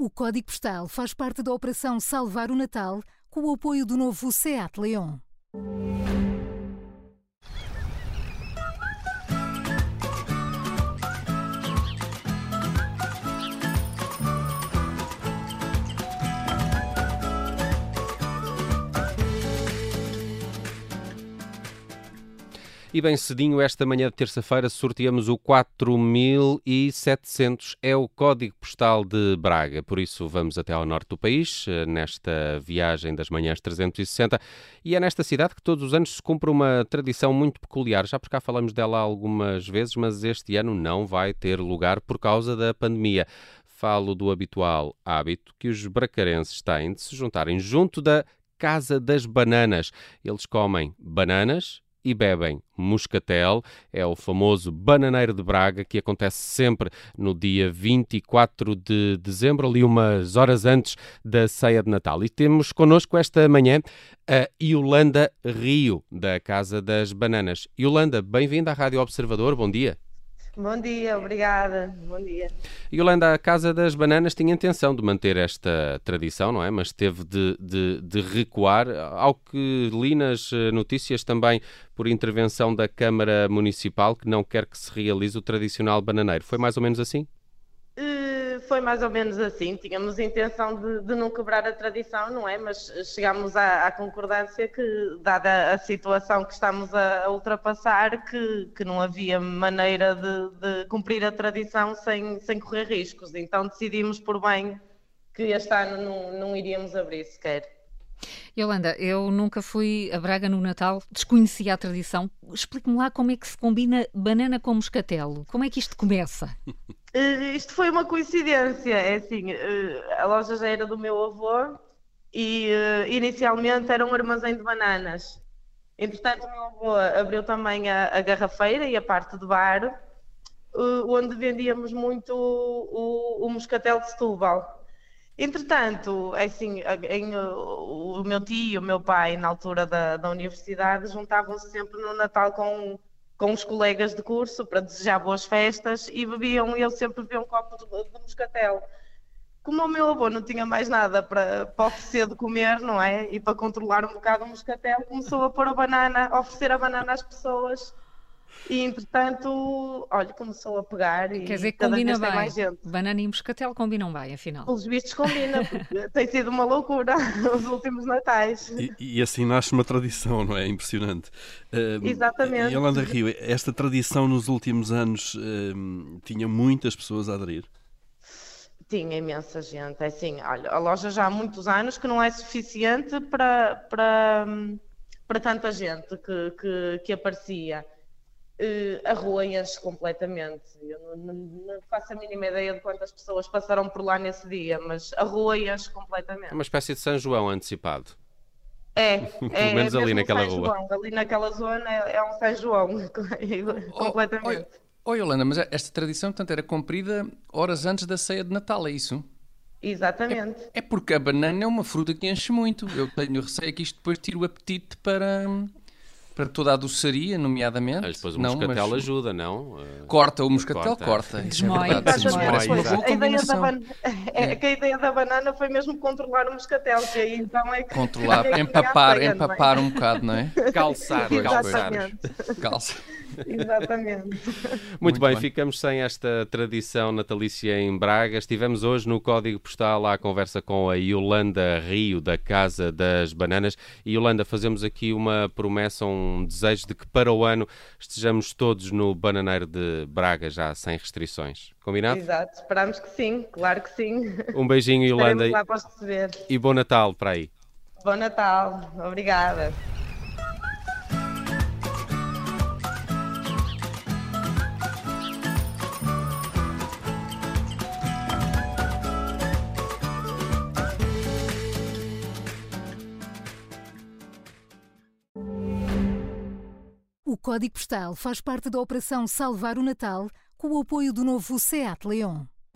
O Código Postal faz parte da Operação Salvar o Natal com o apoio do novo SEAT Leon. E bem cedinho, esta manhã de terça-feira, sorteamos o 4700. É o código postal de Braga. Por isso, vamos até ao norte do país, eh, nesta viagem das manhãs 360. E é nesta cidade que todos os anos se cumpre uma tradição muito peculiar. Já por cá falamos dela algumas vezes, mas este ano não vai ter lugar por causa da pandemia. Falo do habitual hábito que os bracarenses têm de se juntarem junto da Casa das Bananas. Eles comem bananas e bebem Muscatel, é o famoso Bananeiro de Braga, que acontece sempre no dia 24 de dezembro, ali umas horas antes da ceia de Natal. E temos connosco esta manhã a Yolanda Rio, da Casa das Bananas. Yolanda, bem-vinda à Rádio Observador, bom dia. Bom dia, obrigada. Bom dia. Yolanda, a Casa das Bananas tinha intenção de manter esta tradição, não é? Mas teve de, de, de, recuar. Ao que li nas eh, notícias também por intervenção da Câmara Municipal, que não quer que se realize o tradicional bananeiro. Foi mais ou menos assim? Foi mais ou menos assim. Tínhamos intenção de, de não quebrar a tradição, não é? Mas chegámos à, à concordância que, dada a situação que estamos a, a ultrapassar, que, que não havia maneira de, de, cumprir a tradição sem, sem correr riscos. Então decidimos por bem que este ano não, não iríamos abrir sequer. Yolanda, eu nunca fui a Braga no Natal, desconhecia a tradição. Explique-me lá como é que se combina banana com moscatelo. Como é que isto começa? Uh, isto foi uma coincidência. É assim, uh, a loja já era do meu avô e uh, inicialmente era um armazém de bananas. Entretanto, o meu avô abriu também a, a garrafeira e a parte do bar, onde vendíamos muito o, o, o moscatel de Setúbal. Entretanto, é assim, em, o meu tio e o meu pai, na altura da, da universidade, juntavam-se sempre no Natal com, com os colegas de curso para desejar boas festas e bebiam, eu sempre bebia um copo de, de moscatel. Como o meu avô não tinha mais nada para, para oferecer de comer, não é? E para controlar um bocado o moscatel, começou a pôr a banana, a oferecer a banana às pessoas e entretanto, olha, começou a pegar e Quer dizer, cada combina bem. mais gente. Banana e moscatel combinam bem, afinal. Pelos vistos combina, porque tem sido uma loucura os últimos natais. E, e, assim nasce uma tradição, não é? Impressionante. Uh, Exatamente. Yolanda Rio, esta tradição nos últimos anos uh, tinha muitas pessoas a aderir? Tinha imensa gente. É assim, olha, a loja já há muitos anos que não é suficiente para, para, para tanta gente que, que, que aparecia uh, a rua enche completamente. Eu não, não, não, faço a mínima ideia de quantas pessoas passaram por lá nesse dia, mas a rua enche completamente. É uma espécie de São João antecipado. É, Pelo menos é ali naquela São rua. João. Ali naquela zona é, é um São João, completamente. Oi, oh, Yolanda, mas esta tradição, portanto, era cumprida horas antes da ceia de Natal, é isso? Exatamente. É, é, porque a banana é uma fruta que enche muito. Eu tenho receio que isto depois tire o apetite para, para toda a doçaria, nomeadamente. Mas depois o não, moscatel mas... ajuda, não? Corta, o moscatel corta. corta. Desmoia. É a, ideia da ban... é, que a ideia da banana foi mesmo controlar o moscatel, que aí então é que... Controlar, é empapar, empapar um bocado, não é? Calçar, calçar. Calça. Exatamente. Muito, Muito bem, bem, ficamos sem esta tradição natalícia em Braga. Estivemos hoje no Código Postal à conversa com a Yolanda Rio, da Casa das Bananas. E Yolanda, fazemos aqui uma promessa, um desejo de que para o ano estejamos todos no Bananeiro de Braga, já sem restrições. Combinado? Exato, esperamos que sim, claro que sim. Um beijinho, Yolanda. Lá para receber. E bom Natal para aí. Bom Natal, obrigada. O Código Postal faz parte da Operação Salvar o Natal com o apoio do novo SEAT Leon.